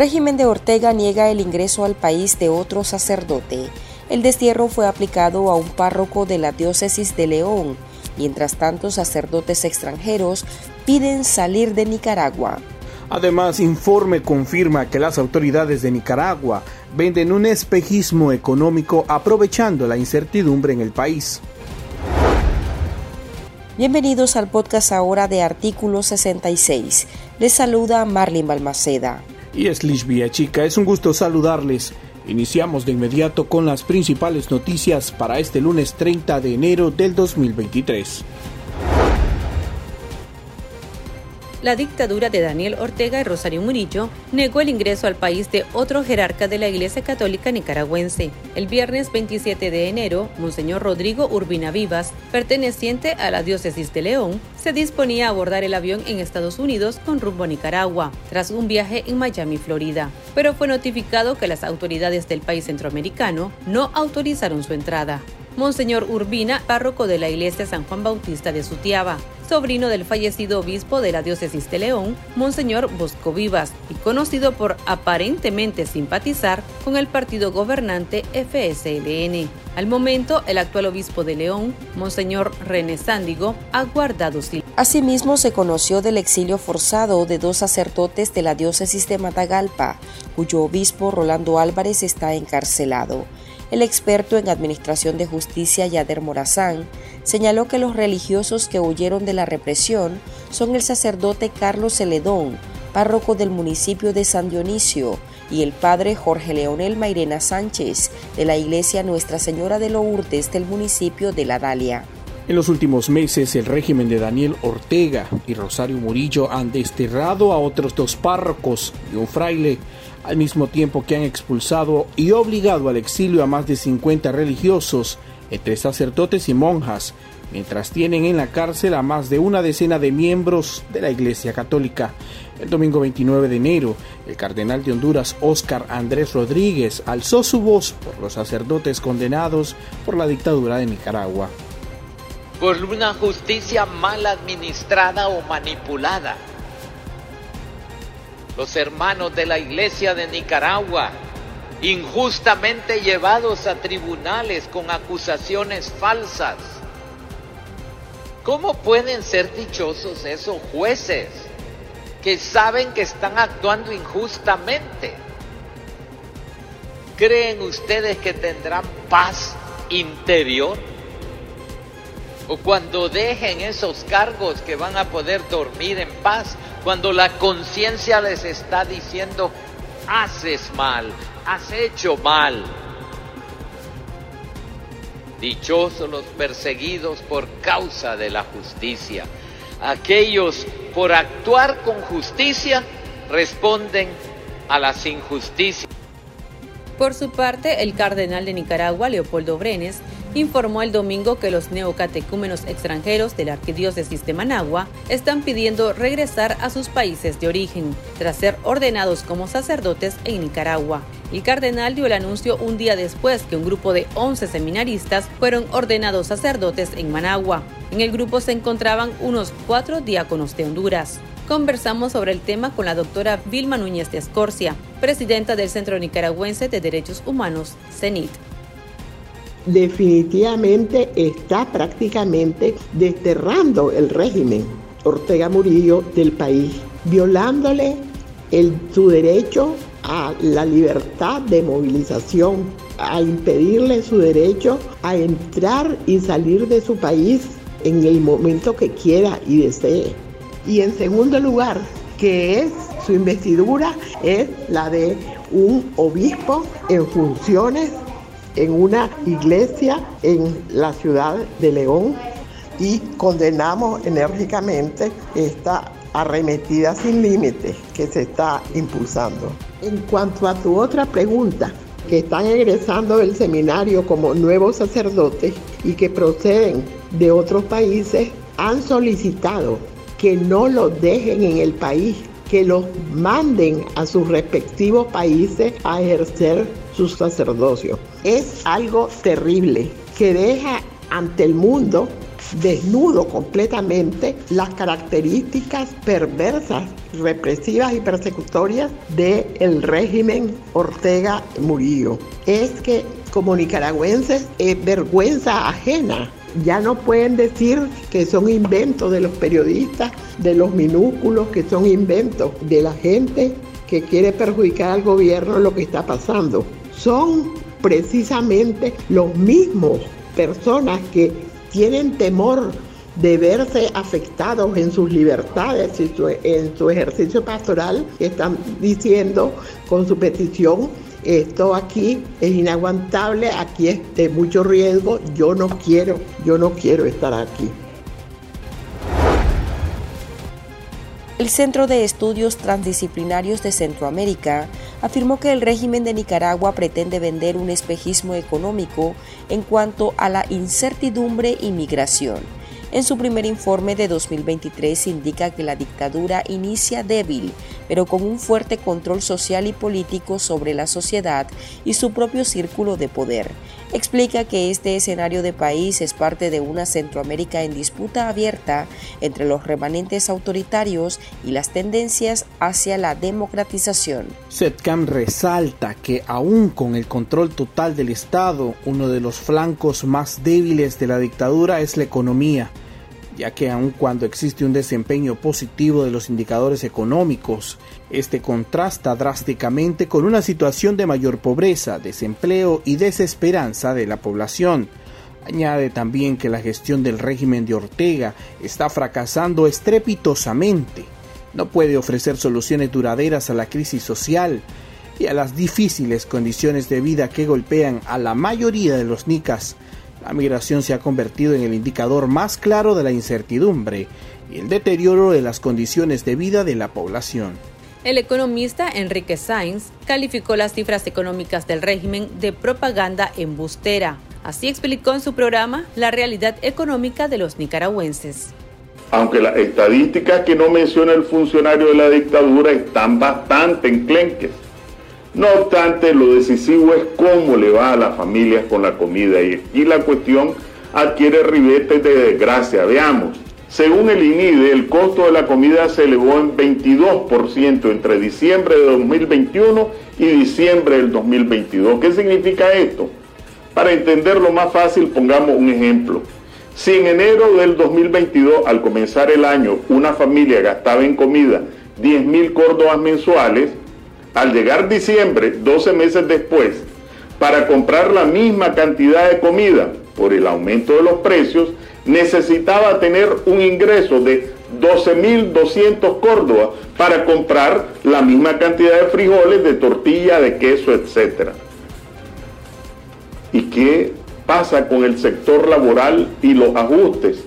Régimen de Ortega niega el ingreso al país de otro sacerdote. El destierro fue aplicado a un párroco de la diócesis de León. Mientras tanto, sacerdotes extranjeros piden salir de Nicaragua. Además, informe confirma que las autoridades de Nicaragua venden un espejismo económico aprovechando la incertidumbre en el país. Bienvenidos al podcast ahora de Artículo 66. Les saluda Marlene Balmaceda. Y es Lish Chica, es un gusto saludarles. Iniciamos de inmediato con las principales noticias para este lunes 30 de enero del 2023. La dictadura de Daniel Ortega y Rosario Murillo negó el ingreso al país de otro jerarca de la Iglesia Católica nicaragüense. El viernes 27 de enero, Monseñor Rodrigo Urbina Vivas, perteneciente a la diócesis de León, se disponía a abordar el avión en Estados Unidos con rumbo a Nicaragua, tras un viaje en Miami, Florida. Pero fue notificado que las autoridades del país centroamericano no autorizaron su entrada. Monseñor Urbina, párroco de la iglesia San Juan Bautista de Sutiaba, sobrino del fallecido obispo de la diócesis de León, Monseñor Bosco Vivas, y conocido por aparentemente simpatizar con el partido gobernante FSLN. Al momento, el actual obispo de León, Monseñor René Sándigo, ha guardado silencio. Asimismo, se conoció del exilio forzado de dos sacerdotes de la diócesis de Matagalpa, cuyo obispo Rolando Álvarez está encarcelado. El experto en Administración de Justicia Yader Morazán señaló que los religiosos que huyeron de la represión son el sacerdote Carlos Celedón, párroco del municipio de San Dionisio, y el padre Jorge Leonel Mairena Sánchez, de la iglesia Nuestra Señora de Lourdes del municipio de La Dalia. En los últimos meses, el régimen de Daniel Ortega y Rosario Murillo han desterrado a otros dos párrocos y un fraile al mismo tiempo que han expulsado y obligado al exilio a más de 50 religiosos, entre sacerdotes y monjas, mientras tienen en la cárcel a más de una decena de miembros de la Iglesia Católica. El domingo 29 de enero, el cardenal de Honduras Óscar Andrés Rodríguez alzó su voz por los sacerdotes condenados por la dictadura de Nicaragua. Por una justicia mal administrada o manipulada los hermanos de la iglesia de Nicaragua, injustamente llevados a tribunales con acusaciones falsas. ¿Cómo pueden ser dichosos esos jueces que saben que están actuando injustamente? ¿Creen ustedes que tendrán paz interior? ¿O cuando dejen esos cargos que van a poder dormir en paz? Cuando la conciencia les está diciendo, haces mal, has hecho mal. Dichosos los perseguidos por causa de la justicia. Aquellos por actuar con justicia responden a las injusticias. Por su parte, el cardenal de Nicaragua, Leopoldo Brenes, informó el domingo que los neocatecúmenos extranjeros de la Arquidiócesis de Managua están pidiendo regresar a sus países de origen, tras ser ordenados como sacerdotes en Nicaragua. El cardenal dio el anuncio un día después que un grupo de 11 seminaristas fueron ordenados sacerdotes en Managua. En el grupo se encontraban unos cuatro diáconos de Honduras conversamos sobre el tema con la doctora Vilma Núñez de Escorcia, presidenta del Centro Nicaragüense de Derechos Humanos, CENIT. Definitivamente está prácticamente desterrando el régimen Ortega Murillo del país, violándole su derecho a la libertad de movilización, a impedirle su derecho a entrar y salir de su país en el momento que quiera y desee. Y en segundo lugar, que es su investidura, es la de un obispo en funciones en una iglesia en la ciudad de León y condenamos enérgicamente esta arremetida sin límites que se está impulsando. En cuanto a tu otra pregunta, que están egresando del seminario como nuevos sacerdotes y que proceden de otros países, han solicitado que no los dejen en el país, que los manden a sus respectivos países a ejercer su sacerdocio. Es algo terrible que deja ante el mundo desnudo completamente las características perversas, represivas y persecutorias del régimen Ortega Murillo. Es que como nicaragüenses es vergüenza ajena ya no pueden decir que son inventos de los periodistas, de los minúsculos, que son inventos de la gente que quiere perjudicar al gobierno lo que está pasando. Son precisamente los mismos personas que tienen temor de verse afectados en sus libertades y en su ejercicio pastoral, están diciendo con su petición esto aquí es inaguantable, aquí es de mucho riesgo, yo no quiero, yo no quiero estar aquí. El Centro de Estudios Transdisciplinarios de Centroamérica afirmó que el régimen de Nicaragua pretende vender un espejismo económico en cuanto a la incertidumbre y migración en su primer informe de 2023 indica que la dictadura inicia débil, pero con un fuerte control social y político sobre la sociedad y su propio círculo de poder. Explica que este escenario de país es parte de una Centroamérica en disputa abierta entre los remanentes autoritarios y las tendencias hacia la democratización. SETCAM resalta que aún con el control total del Estado, uno de los flancos más débiles de la dictadura es la economía ya que aun cuando existe un desempeño positivo de los indicadores económicos, este contrasta drásticamente con una situación de mayor pobreza, desempleo y desesperanza de la población. Añade también que la gestión del régimen de Ortega está fracasando estrepitosamente. No puede ofrecer soluciones duraderas a la crisis social y a las difíciles condiciones de vida que golpean a la mayoría de los nicas la migración se ha convertido en el indicador más claro de la incertidumbre y el deterioro de las condiciones de vida de la población. El economista Enrique Sainz calificó las cifras económicas del régimen de propaganda embustera. Así explicó en su programa la realidad económica de los nicaragüenses. Aunque las estadísticas que no menciona el funcionario de la dictadura están bastante enclenques no obstante, lo decisivo es cómo le va a las familias con la comida y aquí la cuestión adquiere ribetes de desgracia. Veamos, según el INIDE, el costo de la comida se elevó en 22% entre diciembre de 2021 y diciembre del 2022. ¿Qué significa esto? Para entenderlo más fácil, pongamos un ejemplo. Si en enero del 2022, al comenzar el año, una familia gastaba en comida 10 mil córdobas mensuales, al llegar diciembre, 12 meses después, para comprar la misma cantidad de comida por el aumento de los precios, necesitaba tener un ingreso de 12.200 córdobas para comprar la misma cantidad de frijoles, de tortilla, de queso, etc. ¿Y qué pasa con el sector laboral y los ajustes?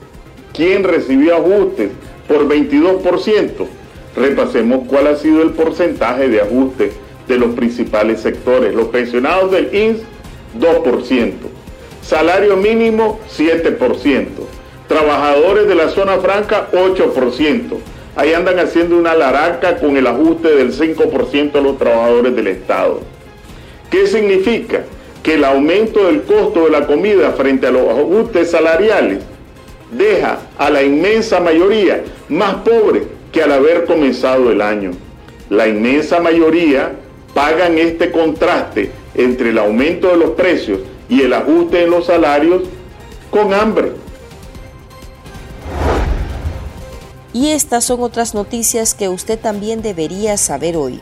¿Quién recibió ajustes por 22%? Repasemos cuál ha sido el porcentaje de ajuste de los principales sectores. Los pensionados del INS, 2%. Salario mínimo, 7%. Trabajadores de la zona franca, 8%. Ahí andan haciendo una laraca con el ajuste del 5% a los trabajadores del Estado. ¿Qué significa? Que el aumento del costo de la comida frente a los ajustes salariales deja a la inmensa mayoría más pobre que al haber comenzado el año. La inmensa mayoría pagan este contraste entre el aumento de los precios y el ajuste en los salarios con hambre. Y estas son otras noticias que usted también debería saber hoy.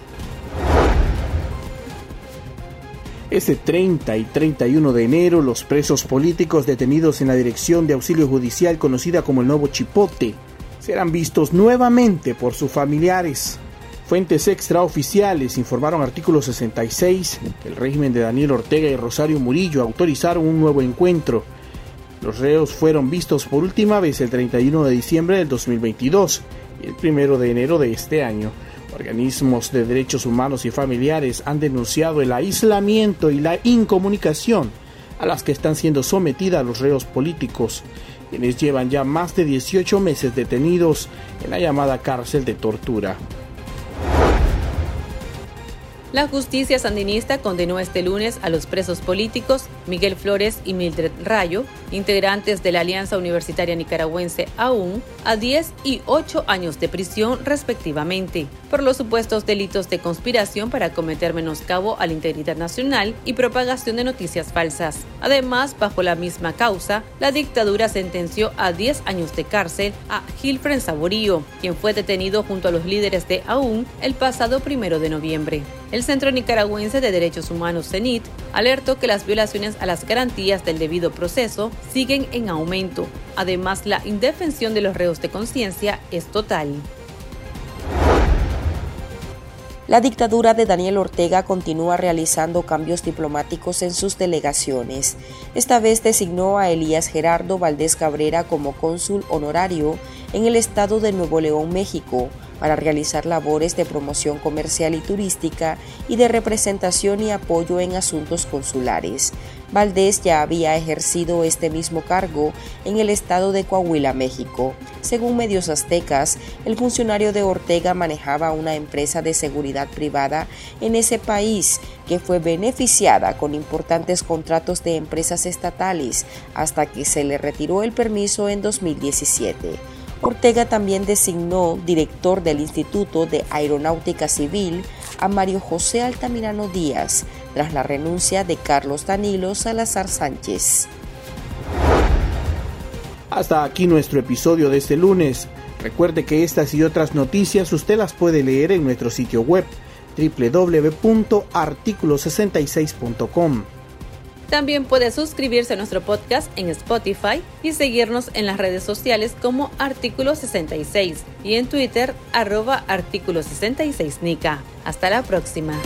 Este 30 y 31 de enero, los presos políticos detenidos en la Dirección de Auxilio Judicial conocida como el Nuevo Chipote serán vistos nuevamente por sus familiares. Fuentes extraoficiales informaron artículo 66 que el régimen de Daniel Ortega y Rosario Murillo autorizaron un nuevo encuentro. Los reos fueron vistos por última vez el 31 de diciembre del 2022 y el 1 de enero de este año. Organismos de derechos humanos y familiares han denunciado el aislamiento y la incomunicación a las que están siendo sometidas los reos políticos quienes llevan ya más de 18 meses detenidos en la llamada cárcel de tortura. La justicia sandinista condenó este lunes a los presos políticos Miguel Flores y Mildred Rayo, integrantes de la Alianza Universitaria Nicaragüense AUN, a 10 y 8 años de prisión respectivamente, por los supuestos delitos de conspiración para cometer menoscabo a la integridad nacional y propagación de noticias falsas. Además, bajo la misma causa, la dictadura sentenció a 10 años de cárcel a Gilfren Saborío, quien fue detenido junto a los líderes de AUN el pasado primero de noviembre. El Centro Nicaragüense de Derechos Humanos, CENIT, alertó que las violaciones a las garantías del debido proceso siguen en aumento. Además, la indefensión de los reos de conciencia es total. La dictadura de Daniel Ortega continúa realizando cambios diplomáticos en sus delegaciones. Esta vez designó a Elías Gerardo Valdés Cabrera como cónsul honorario en el estado de Nuevo León, México, para realizar labores de promoción comercial y turística y de representación y apoyo en asuntos consulares. Valdés ya había ejercido este mismo cargo en el estado de Coahuila, México. Según medios aztecas, el funcionario de Ortega manejaba una empresa de seguridad privada en ese país que fue beneficiada con importantes contratos de empresas estatales hasta que se le retiró el permiso en 2017. Ortega también designó director del Instituto de Aeronáutica Civil a Mario José Altamirano Díaz, tras la renuncia de Carlos Danilo Salazar Sánchez. Hasta aquí nuestro episodio de este lunes. Recuerde que estas y otras noticias usted las puede leer en nuestro sitio web www.articulo66.com. También puede suscribirse a nuestro podcast en Spotify y seguirnos en las redes sociales como Artículo 66 y en Twitter arroba Artículo 66 Nica. Hasta la próxima.